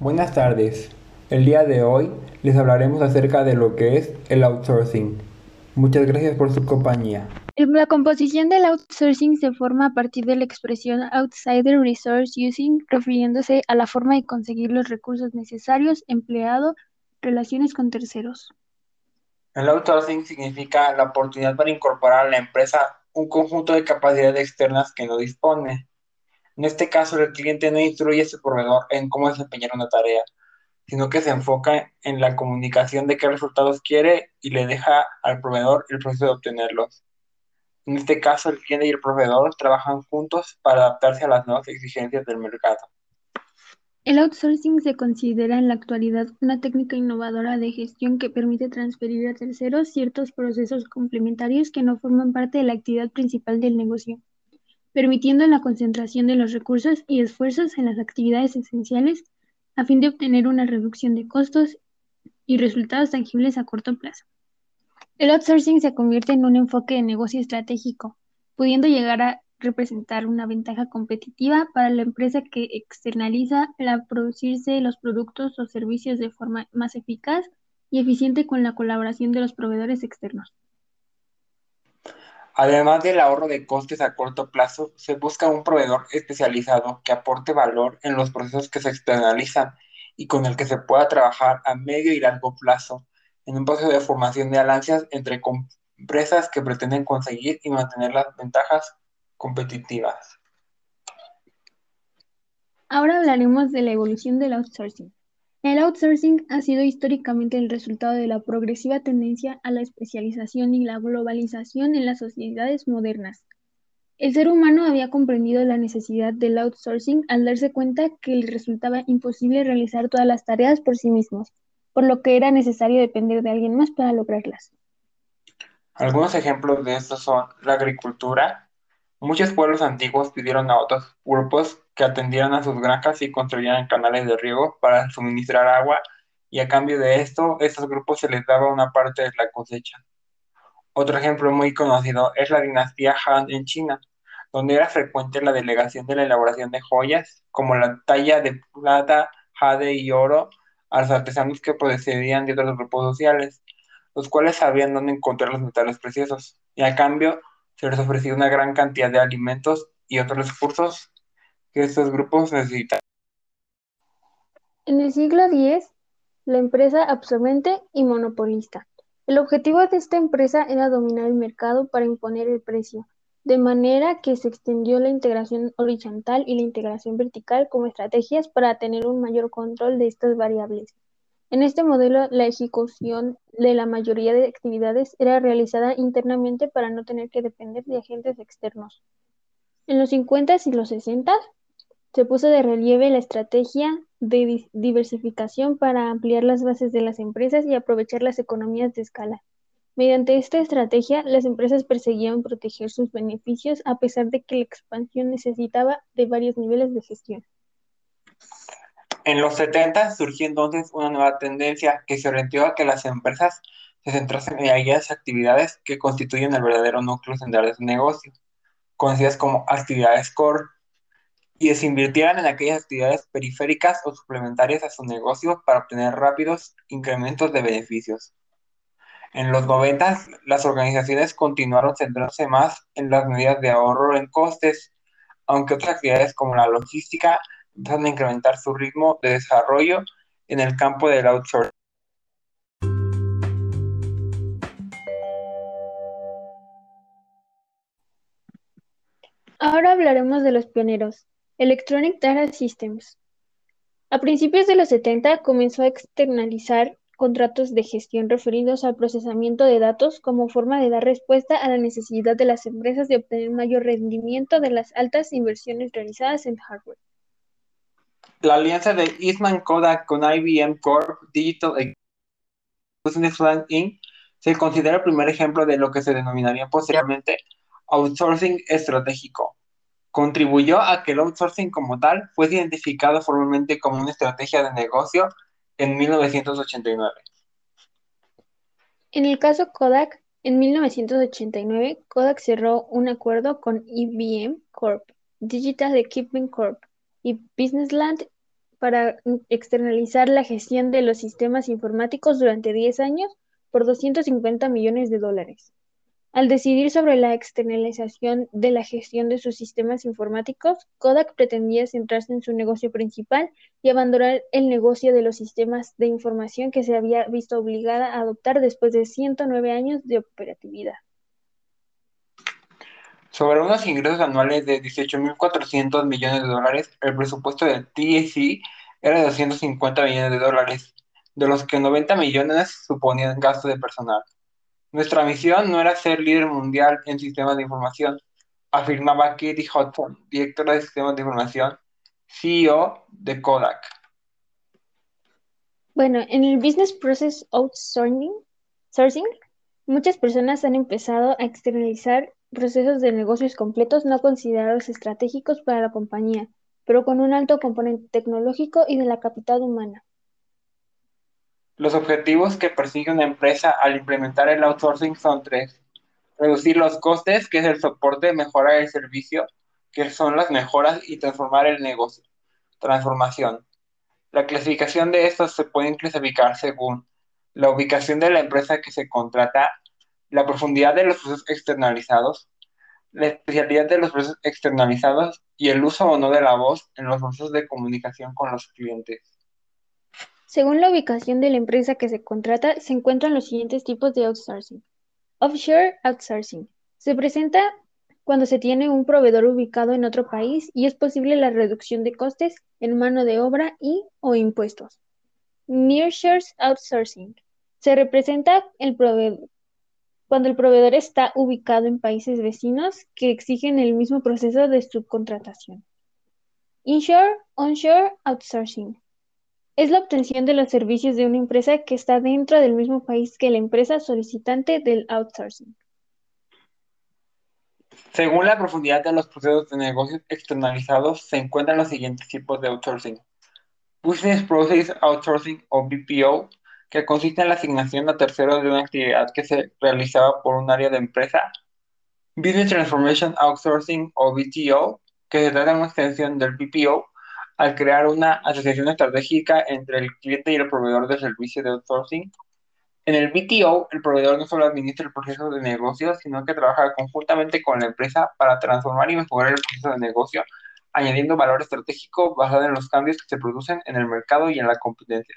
Buenas tardes. El día de hoy les hablaremos acerca de lo que es el outsourcing. Muchas gracias por su compañía. La composición del outsourcing se forma a partir de la expresión outsider resource using, refiriéndose a la forma de conseguir los recursos necesarios, empleado, relaciones con terceros. El outsourcing significa la oportunidad para incorporar a la empresa un conjunto de capacidades externas que no dispone. En este caso, el cliente no instruye a su proveedor en cómo desempeñar una tarea, sino que se enfoca en la comunicación de qué resultados quiere y le deja al proveedor el proceso de obtenerlos. En este caso, el cliente y el proveedor trabajan juntos para adaptarse a las nuevas exigencias del mercado. El outsourcing se considera en la actualidad una técnica innovadora de gestión que permite transferir a terceros ciertos procesos complementarios que no forman parte de la actividad principal del negocio, permitiendo la concentración de los recursos y esfuerzos en las actividades esenciales a fin de obtener una reducción de costos y resultados tangibles a corto plazo. El outsourcing se convierte en un enfoque de negocio estratégico, pudiendo llegar a representar una ventaja competitiva para la empresa que externaliza la producirse los productos o servicios de forma más eficaz y eficiente con la colaboración de los proveedores externos. Además del ahorro de costes a corto plazo, se busca un proveedor especializado que aporte valor en los procesos que se externalizan y con el que se pueda trabajar a medio y largo plazo en un proceso de formación de alianzas entre empresas que pretenden conseguir y mantener las ventajas competitivas. Ahora hablaremos de la evolución del outsourcing. El outsourcing ha sido históricamente el resultado de la progresiva tendencia a la especialización y la globalización en las sociedades modernas. El ser humano había comprendido la necesidad del outsourcing al darse cuenta que le resultaba imposible realizar todas las tareas por sí mismos, por lo que era necesario depender de alguien más para lograrlas. Algunos ejemplos de esto son la agricultura, Muchos pueblos antiguos pidieron a otros grupos que atendieran a sus granjas y construyeran canales de riego para suministrar agua y a cambio de esto, estos grupos se les daba una parte de la cosecha. Otro ejemplo muy conocido es la dinastía Han en China, donde era frecuente la delegación de la elaboración de joyas, como la talla de plata, jade y oro, a los artesanos que procedían de otros grupos sociales, los cuales sabían dónde encontrar los metales preciosos, y a cambio se les ofrecía una gran cantidad de alimentos y otros recursos que estos grupos necesitan. En el siglo X, la empresa absorbente y monopolista. El objetivo de esta empresa era dominar el mercado para imponer el precio, de manera que se extendió la integración horizontal y la integración vertical como estrategias para tener un mayor control de estas variables. En este modelo, la ejecución de la mayoría de actividades era realizada internamente para no tener que depender de agentes externos. En los 50 y los 60 se puso de relieve la estrategia de diversificación para ampliar las bases de las empresas y aprovechar las economías de escala. Mediante esta estrategia, las empresas perseguían proteger sus beneficios a pesar de que la expansión necesitaba de varios niveles de gestión. En los 70 surgió entonces una nueva tendencia que se orientó a que las empresas se centrasen en aquellas actividades que constituyen el verdadero núcleo central de su negocio, conocidas como actividades core, y se invirtieran en aquellas actividades periféricas o suplementarias a su negocio para obtener rápidos incrementos de beneficios. En los 90 las organizaciones continuaron centrándose más en las medidas de ahorro en costes, aunque otras actividades como la logística van a incrementar su ritmo de desarrollo en el campo del outsourcing. Ahora hablaremos de los pioneros. Electronic Data Systems. A principios de los 70 comenzó a externalizar contratos de gestión referidos al procesamiento de datos como forma de dar respuesta a la necesidad de las empresas de obtener mayor rendimiento de las altas inversiones realizadas en hardware. La alianza de Eastman Kodak con IBM Corp Digital Inc. se considera el primer ejemplo de lo que se denominaría posteriormente outsourcing estratégico. Contribuyó a que el outsourcing como tal fuese identificado formalmente como una estrategia de negocio en 1989. En el caso Kodak, en 1989, Kodak cerró un acuerdo con IBM Corp, Digital Equipment Corp, y Businessland para externalizar la gestión de los sistemas informáticos durante 10 años por 250 millones de dólares. Al decidir sobre la externalización de la gestión de sus sistemas informáticos, Kodak pretendía centrarse en su negocio principal y abandonar el negocio de los sistemas de información que se había visto obligada a adoptar después de 109 años de operatividad. Sobre unos ingresos anuales de 18.400 millones de dólares, el presupuesto del TSC era de 250 millones de dólares, de los que 90 millones suponían gasto de personal. Nuestra misión no era ser líder mundial en sistemas de información, afirmaba Katie Hudson, directora de sistemas de información, CEO de Kodak. Bueno, en el Business Process Outsourcing, muchas personas han empezado a externalizar procesos de negocios completos no considerados estratégicos para la compañía, pero con un alto componente tecnológico y de la capital humana. Los objetivos que persigue una empresa al implementar el outsourcing son tres. Reducir los costes, que es el soporte, mejorar el servicio, que son las mejoras, y transformar el negocio. Transformación. La clasificación de estos se puede clasificar según la ubicación de la empresa que se contrata, la profundidad de los procesos externalizados, la especialidad de los procesos externalizados y el uso o no de la voz en los procesos de comunicación con los clientes. Según la ubicación de la empresa que se contrata, se encuentran los siguientes tipos de outsourcing. Offshore outsourcing. Se presenta cuando se tiene un proveedor ubicado en otro país y es posible la reducción de costes en mano de obra y o impuestos. Nearshore outsourcing. Se representa cuando el proveedor está ubicado en países vecinos que exigen el mismo proceso de subcontratación. Inshore, onshore, outsourcing. Es la obtención de los servicios de una empresa que está dentro del mismo país que la empresa solicitante del outsourcing. Según la profundidad de los procesos de negocios externalizados, se encuentran los siguientes tipos de outsourcing. Business Process Outsourcing o BPO, que consiste en la asignación a terceros de una actividad que se realizaba por un área de empresa. Business Transformation Outsourcing o BTO, que se trata de una extensión del BPO al crear una asociación estratégica entre el cliente y el proveedor de servicio de outsourcing. En el BTO, el proveedor no solo administra el proceso de negocio, sino que trabaja conjuntamente con la empresa para transformar y mejorar el proceso de negocio, añadiendo valor estratégico basado en los cambios que se producen en el mercado y en la competencia.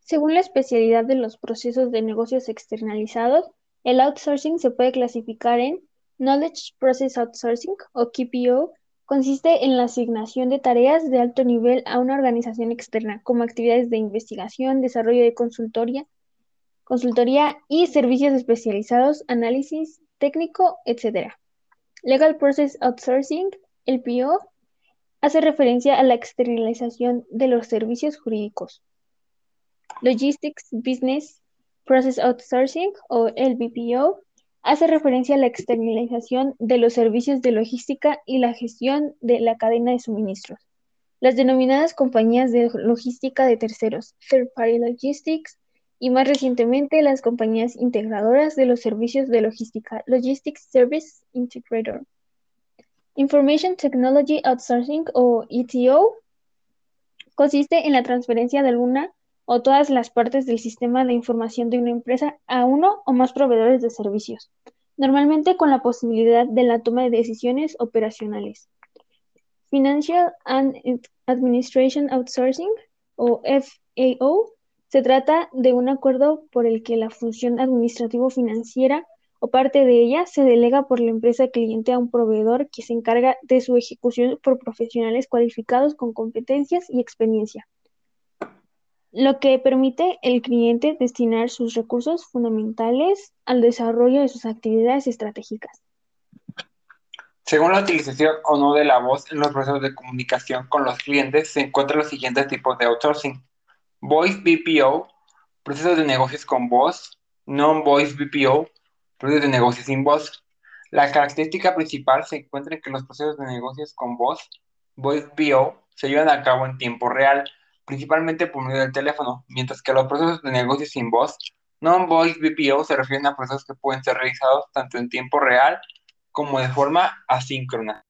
Según la especialidad de los procesos de negocios externalizados, el outsourcing se puede clasificar en Knowledge Process Outsourcing o KPO. Consiste en la asignación de tareas de alto nivel a una organización externa, como actividades de investigación, desarrollo de consultoría, y servicios especializados, análisis técnico, etc. Legal Process Outsourcing, LPO, hace referencia a la externalización de los servicios jurídicos. Logistics Business Process Outsourcing o LBPO hace referencia a la externalización de los servicios de logística y la gestión de la cadena de suministros. Las denominadas compañías de logística de terceros, Third Party Logistics, y más recientemente las compañías integradoras de los servicios de logística, Logistics Service Integrator. Information Technology Outsourcing o ETO consiste en la transferencia de alguna o todas las partes del sistema de información de una empresa a uno o más proveedores de servicios, normalmente con la posibilidad de la toma de decisiones operacionales. Financial and Administration Outsourcing o FAO se trata de un acuerdo por el que la función administrativo-financiera o parte de ella se delega por la empresa cliente a un proveedor que se encarga de su ejecución por profesionales cualificados con competencias y experiencia lo que permite el cliente destinar sus recursos fundamentales al desarrollo de sus actividades estratégicas. Según la utilización o no de la voz en los procesos de comunicación con los clientes, se encuentran los siguientes tipos de outsourcing. Voice BPO, procesos de negocios con voz. Non-voice BPO, procesos de negocios sin voz. La característica principal se encuentra en que los procesos de negocios con voz, Voice BPO, se llevan a cabo en tiempo real, principalmente por medio del teléfono, mientras que los procesos de negocio sin voz, non-voice BPO, se refieren a procesos que pueden ser realizados tanto en tiempo real como de forma asíncrona.